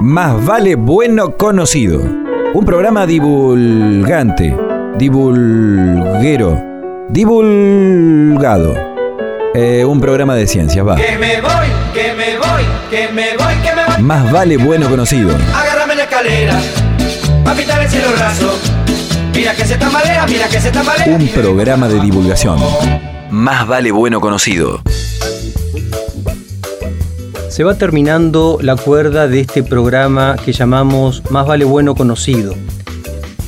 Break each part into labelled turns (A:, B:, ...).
A: Más vale bueno conocido. Un programa divulgante, divulguero, divulgado. Eh, un programa de ciencias, va.
B: Que me voy, que me voy, que me voy, que me voy.
A: Más vale bueno conocido.
B: Agárrame la escalera, pa' pintar el cielo raso. Mira que se tambalea, mira que se tambalea.
A: Un programa de divulgación. Más vale bueno conocido.
C: Se va terminando la cuerda de este programa que llamamos Más vale bueno conocido.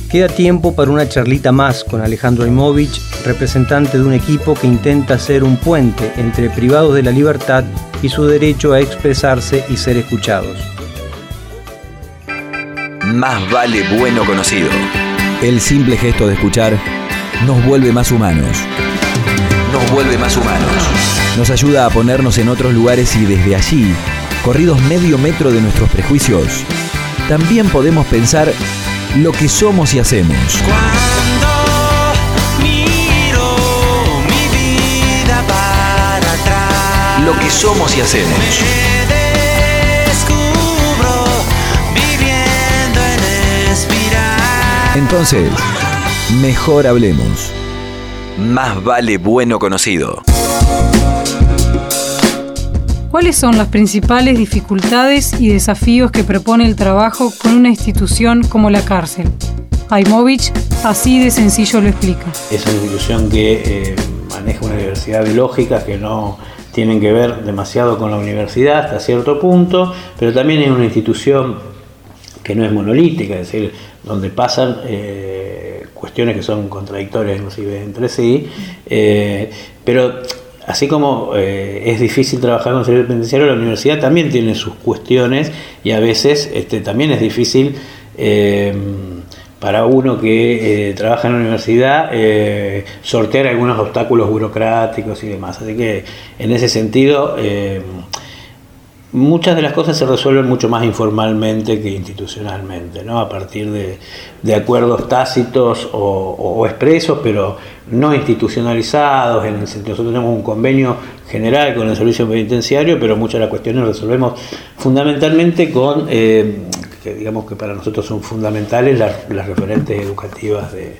C: Queda tiempo para una charlita más con Alejandro Aimovich, representante de un equipo que intenta ser un puente entre privados de la libertad y su derecho a expresarse y ser escuchados.
A: Más vale bueno conocido. El simple gesto de escuchar nos vuelve más humanos. Nos vuelve más humanos. Nos ayuda a ponernos en otros lugares y desde allí, corridos medio metro de nuestros prejuicios, también podemos pensar lo que somos y hacemos.
D: Cuando miro mi vida para atrás,
A: Lo que somos y hacemos.
D: me descubro viviendo en espiral.
A: Entonces, mejor hablemos. Más vale bueno conocido.
E: ¿Cuáles son las principales dificultades y desafíos que propone el trabajo con una institución como la cárcel? Aimovich así de sencillo lo explica.
F: Es una institución que eh, maneja una diversidad de lógicas que no tienen que ver demasiado con la universidad hasta cierto punto, pero también es una institución que no es monolítica, es decir, donde pasan eh, cuestiones que son contradictorias inclusive entre sí, eh, pero así como eh, es difícil trabajar con servicio penitenciario, la universidad también tiene sus cuestiones y a veces este, también es difícil eh, para uno que eh, trabaja en la universidad sortear algunos obstáculos burocráticos y demás. Así que en ese sentido... muchas de las cosas se resuelven mucho más informalmente que institucionalmente, ¿no? a partir de, de acuerdos tácitos o, expresos, pero no institucionalizados. En el nosotros tenemos un convenio general con el servicio penitenciario, pero muchas de las cuestiones resolvemos fundamentalmente con, eh, que digamos que para nosotros son fundamentales las, las referentes educativas de,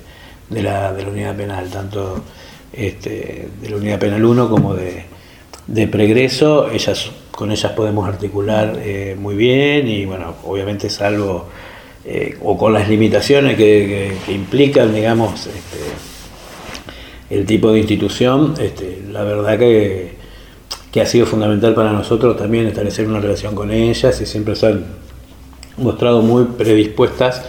F: de la, de la unidad penal, tanto este, de la unidad penal 1 como de, de pregreso, ellas, con ellas podemos articular eh, muy bien y bueno, obviamente salvo eh, o con las limitaciones que, implican, digamos, este, el tipo de institución, este, la verdad que, que ha sido fundamental para nosotros también establecer una relación con ellas y siempre se han mostrado muy predispuestas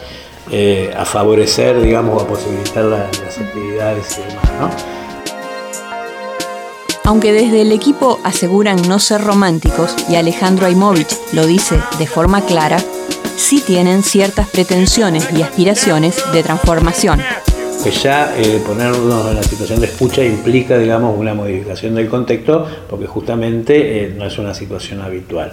F: eh, a favorecer, digamos, a posibilitar la- las actividades y demás, ¿no?
G: Aunque desde el equipo aseguran no ser románticos y Alejandro Aimovich lo dice de forma clara, sí tienen ciertas pretensiones y aspiraciones de transformación.
F: que ya eh, ponernos en la situación de escucha implica, digamos, una modificación del contexto, porque justamente eh, no es una situación habitual.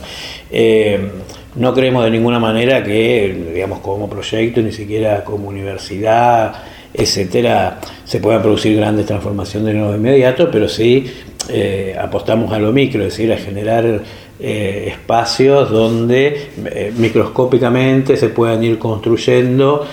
F: Eh, no creemos de ninguna manera que, digamos, como proyecto, ni siquiera como universidad, etcétera, se puedan producir grandes transformaciones de nuevo inmediato, pero sí eh, apostamos a lo micro, es decir, a generar eh, espacios donde eh, microscópicamente se puedan ir construyendo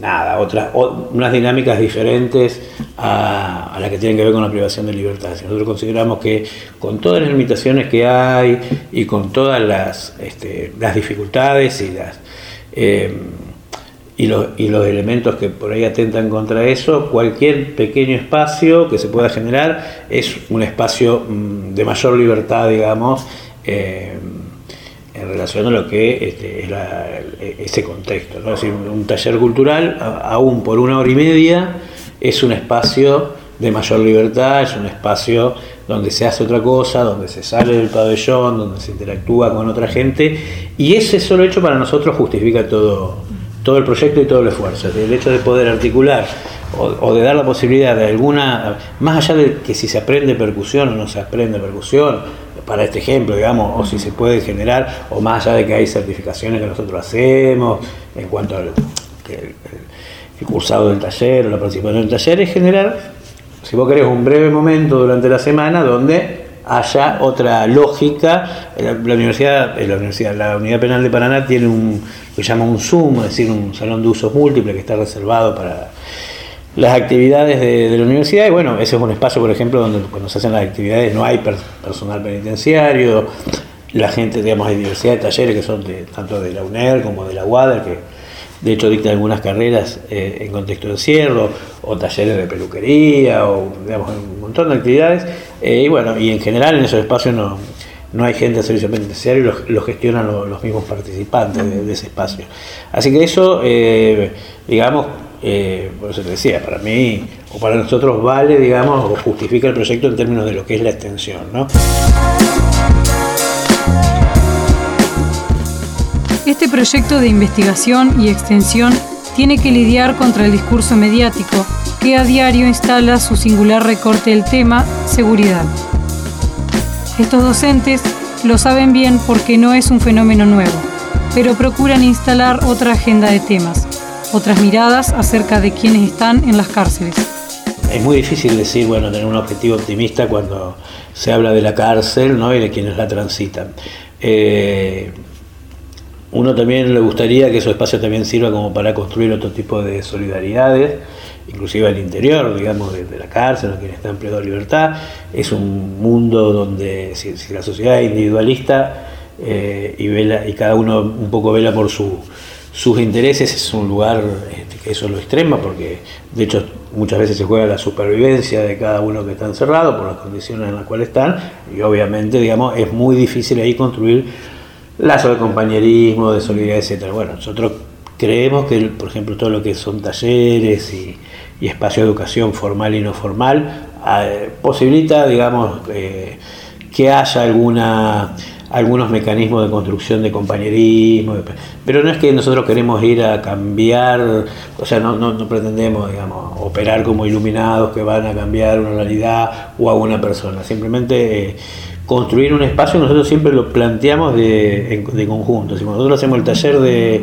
F: nada, otras, unas dinámicas diferentes a, las que tienen que ver con la privación de libertad. Nosotros consideramos que con todas las limitaciones que hay y con todas las, este, las dificultades y las y los, y los elementos que por ahí atentan contra eso, cualquier pequeño espacio que se pueda generar es un espacio mm, de mayor libertad, digamos, eh, en relación a lo que este, es la- ese contexto. ¿no? Es decir, un taller cultural, aún por una hora y media, es un espacio de mayor libertad, es un espacio donde se hace otra cosa, donde se sale del pabellón, donde se interactúa con otra gente, y ese solo hecho para nosotros justifica todo, todo el proyecto y todo el esfuerzo. El hecho de poder articular o, o de dar la posibilidad de alguna, más allá de que si se aprende percusión o no se aprende percusión, para este ejemplo, digamos, o si se puede generar, o más allá de que hay certificaciones que nosotros hacemos en cuanto al que el cursado del taller o la participación del taller, es generar, si vos querés, un breve momento durante la semana donde haya otra lógica. La, universidad, la universidad, la unidad penal de Paraná tiene un que llama un Zoom, es decir, un salón de usos múltiples que está reservado para las actividades de, la universidad y bueno, ese es un espacio, por ejemplo, donde cuando se hacen las actividades no hay personal penitenciario, la gente, digamos, hay diversidad de talleres que son de, tanto de la UNER como de la UADER, que de hecho dictan algunas carreras eh, en contexto de encierro, o talleres de peluquería, o digamos, un montón de actividades, eh, y bueno, y en general en esos espacios no, no hay gente de servicio penitenciario, lo, lo gestionan los, mismos participantes de, ese espacio. Así que eso, eh, digamos, por eso te decía, para mí o para nosotros vale, digamos, o justifica el proyecto en términos de lo que es la extensión. ¿no?
E: Este proyecto de investigación y extensión tiene que lidiar contra el discurso mediático que a diario instala su singular recorte del tema seguridad. Estos docentes lo saben bien porque no es un fenómeno nuevo, pero procuran instalar otra agenda de temas, otras miradas acerca de quienes están en las cárceles.
F: Es muy difícil decir, bueno, tener un objetivo optimista cuando se habla de la cárcel ¿no? y de quienes la transitan. Eh, uno también le gustaría que esos espacios también sirva como para construir otro tipo de solidaridades, inclusive al interior, digamos, de, la cárcel, quienes están en de libertad. Es un mundo donde si, la sociedad es individualista eh, y, vela, y cada uno un poco vela por su sus intereses es un lugar este, que eso lo extrema, porque de hecho muchas veces se juega la supervivencia de cada uno que está encerrado por las condiciones en las cuales están, y obviamente, digamos, es muy difícil ahí construir lazos de compañerismo, de solidaridad, etcétera. Bueno, nosotros creemos que, por ejemplo, todo lo que son talleres y, espacio de educación formal y no formal, eh, posibilita, digamos, eh, que haya alguna algunos mecanismos de construcción de compañerismo, pero no es que nosotros queremos ir a cambiar, o sea, no, no, pretendemos, digamos, operar como iluminados que van a cambiar una realidad o a una persona, simplemente eh, construir un espacio, nosotros siempre lo planteamos de, de conjunto, si nosotros hacemos el taller de,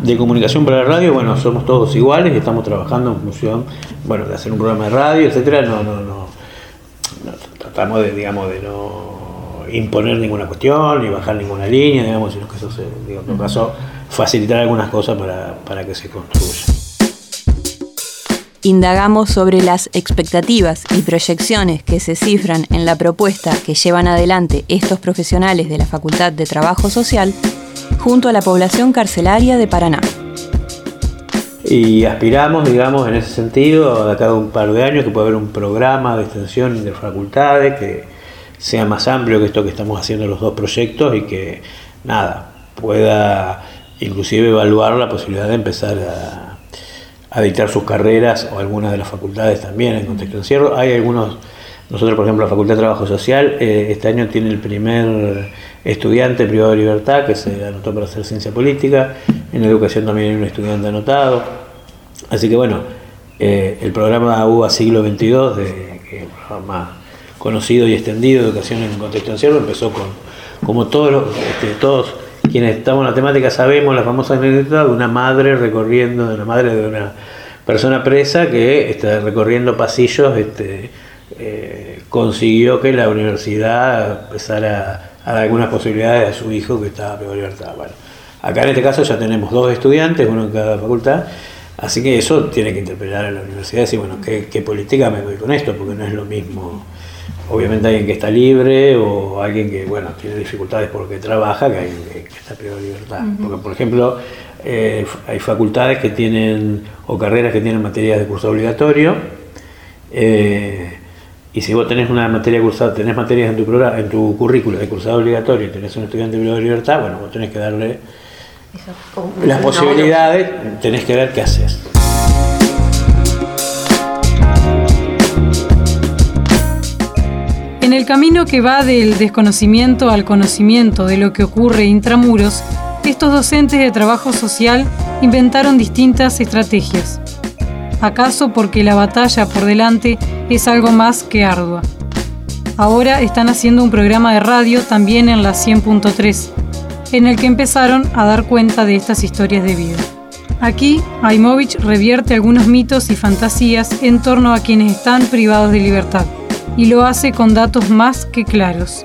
F: de, comunicación para la radio, bueno, somos todos iguales, estamos trabajando en función, bueno, de hacer un programa de radio, etcétera, no, no, no, tratamos de, digamos, de no imponer ninguna cuestión ni bajar ninguna línea, digamos, sino que eso se, en todo caso, facilitar algunas cosas para, para que se construya.
G: Indagamos sobre las expectativas y proyecciones que se cifran en la propuesta que llevan adelante estos profesionales de la Facultad de Trabajo Social junto a la población carcelaria de Paraná.
F: Y aspiramos, digamos, en ese sentido, de cada un par de años, que pueda haber un programa de extensión de facultades que, sea más amplio que esto que estamos haciendo los dos proyectos y que nada, pueda inclusive evaluar la posibilidad de empezar a, dictar sus carreras o algunas de las facultades también en contexto de encierro. Hay algunos, nosotros por ejemplo la Facultad de Trabajo Social, eh, este año tiene el primer estudiante privado de libertad que se anotó para hacer ciencia política, en educación también hay un estudiante anotado. Así que bueno, eh, el programa UBA siglo XXII, de, que más conocido y extendido de educación en contexto encierro, empezó con, como todos, este, todos quienes estamos en la temática sabemos, la famosa anécdota de una madre recorriendo, de una madre de una persona presa que está recorriendo pasillos este, eh, consiguió que la universidad empezara a dar algunas posibilidades a su hijo que estaba peor libertad. Bueno, acá en este caso ya tenemos dos estudiantes, uno en cada facultad, así que eso tiene que interpelar a la universidad y decir, bueno, ¿qué, qué política me doy con esto? Porque no es lo mismo obviamente alguien que está libre o alguien que bueno tiene dificultades porque trabaja que alguien que, está privado de libertad. Porque, por ejemplo, eh, hay facultades que tienen, o carreras que tienen materias de curso obligatorio, eh, y si vos tenés una materia cursada, tenés materias en tu programa, en tu currículo de cursado obligatorio y tenés un estudiante privado de libertad, bueno, vos tenés que darle las posibilidades, tenés que ver qué haces.
E: En el camino que va del desconocimiento al conocimiento de lo que ocurre intramuros, estos docentes de trabajo social inventaron distintas estrategias. ¿Acaso porque la batalla por delante es algo más que ardua? Ahora están haciendo un programa de radio también en la 100.3, en el que empezaron a dar cuenta de estas historias de vida. Aquí, Aimovich revierte algunos mitos y fantasías en torno a quienes están privados de libertad y lo hace con datos más que claros.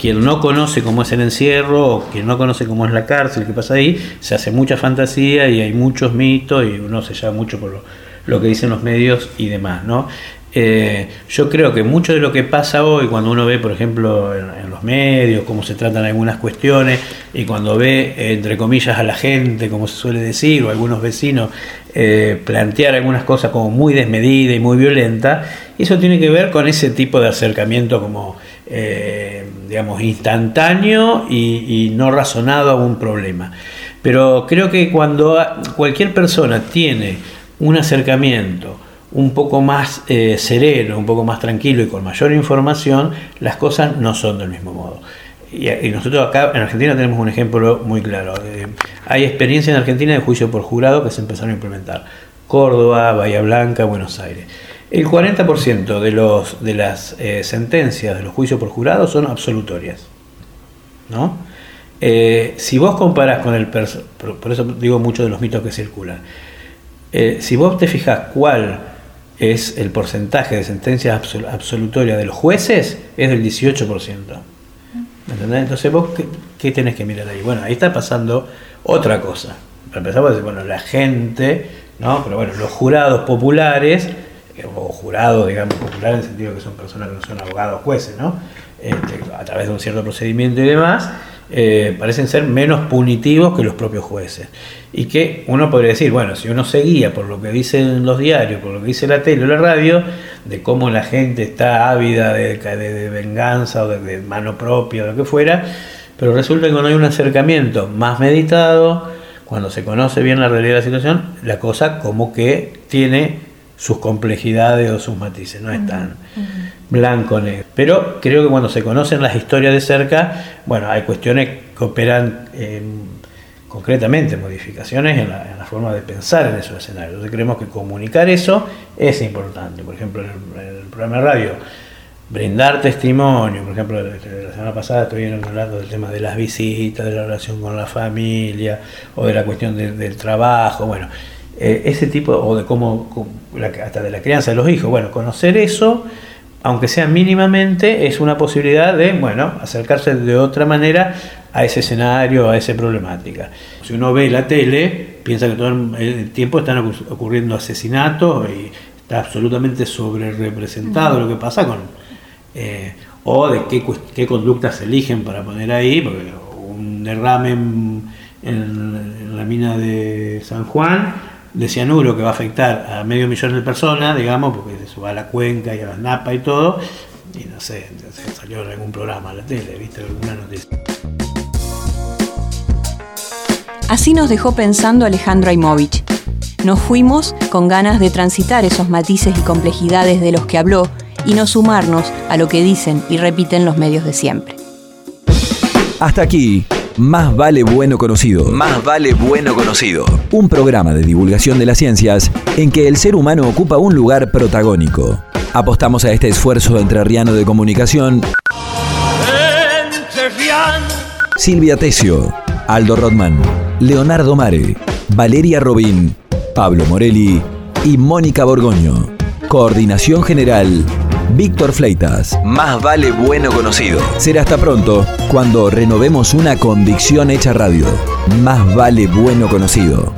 F: Quien no conoce cómo es el encierro, o quien no conoce cómo es la cárcel, qué pasa ahí, se hace mucha fantasía y hay muchos mitos y uno se lleva mucho por lo, lo que dicen los medios y demás, ¿no? Eh, yo creo que mucho de lo que pasa hoy, cuando uno ve, por ejemplo, en, los medios, cómo se tratan algunas cuestiones, y cuando ve, entre comillas, a la gente, como se suele decir, o algunos vecinos, eh, plantear algunas cosas como muy desmedida y muy violenta, eso tiene que ver con ese tipo de acercamiento como, eh, digamos, instantáneo y, y no razonado a un problema. Pero creo que cuando cualquier persona tiene un acercamiento, un poco más eh, sereno, un poco más tranquilo y con mayor información, las cosas no son del mismo modo. Y, nosotros acá en Argentina tenemos un ejemplo muy claro. Hay experiencia en Argentina de juicio por jurado que se empezaron a implementar. Córdoba, Bahía Blanca, Buenos Aires. El 40% de, los, de las eh, sentencias de los juicios por jurado son absolutorias. ¿no? si vos comparás con el... Por eso digo mucho de los mitos que circulan. si vos te fijas cuál es el porcentaje de sentencias absolutorias de los jueces es del 18%. ¿Entendés? Entonces vos, ¿qué, tenés que mirar ahí? Bueno, ahí está pasando otra cosa. Empezamos a decir, bueno, la gente, ¿no? Pero bueno, los jurados populares, eh, o jurados, digamos, populares en el sentido que son personas que no son abogados jueces, ¿no? Este, a través de un cierto procedimiento y demás, eh, parecen ser menos punitivos que los propios jueces. Y que uno podría decir, bueno, si uno se guía por lo que dicen los diarios, por lo que dice la tele o la radio, de cómo la gente está ávida de, de, venganza o de, mano propia o lo que fuera, pero resulta que cuando hay un acercamiento más meditado, cuando se conoce bien la realidad de la situación, la cosa como que tiene sus complejidades o sus matices, no es tan blanco negro. Pero creo que cuando se conocen las historias de cerca, bueno, hay cuestiones que operan concretamente, modificaciones en la, forma de pensar en esos escenarios. Entonces creemos que comunicar eso es importante. Por ejemplo, en el, programa de radio, brindar testimonio, por ejemplo, la semana pasada estuvieron hablando del tema de las visitas, de la relación con la familia, o de la cuestión del trabajo, bueno eh, ese tipo, o de cómo, hasta de la crianza de los hijos, bueno, conocer eso, aunque sea mínimamente, es una posibilidad de, bueno, acercarse de otra manera a ese escenario, a esa problemática. Si uno ve la tele, piensa que todo el tiempo están ocurriendo asesinatos y está absolutamente sobre representado lo que pasa con... Eh, o de qué, qué, conductas se eligen para poner ahí, porque un derrame en la mina de San Juan de cianuro que va a afectar a medio millón de personas, digamos, porque se va a la cuenca y a las napas y todo, y no sé, salió en algún programa a la tele, viste alguna noticia.
G: Así nos dejó pensando Alejandro Aimovich. Nos fuimos con ganas de transitar esos matices y complejidades de los que habló y no sumarnos a lo que dicen y repiten los medios de siempre.
A: Hasta aquí más vale bueno conocido. Más vale bueno conocido. Un programa de divulgación de las ciencias en que el ser humano ocupa un lugar protagónico. Apostamos a este esfuerzo entrerriano de comunicación. Silvia Tesio, Aldo Rodman, Leonardo Mare, Valeria Robín, Pablo Morelli y Mónica Borgoño. Coordinación General, Víctor Fleitas. Más vale bueno conocido. Será hasta pronto cuando renovemos una convicción hecha radio. Más vale bueno conocido.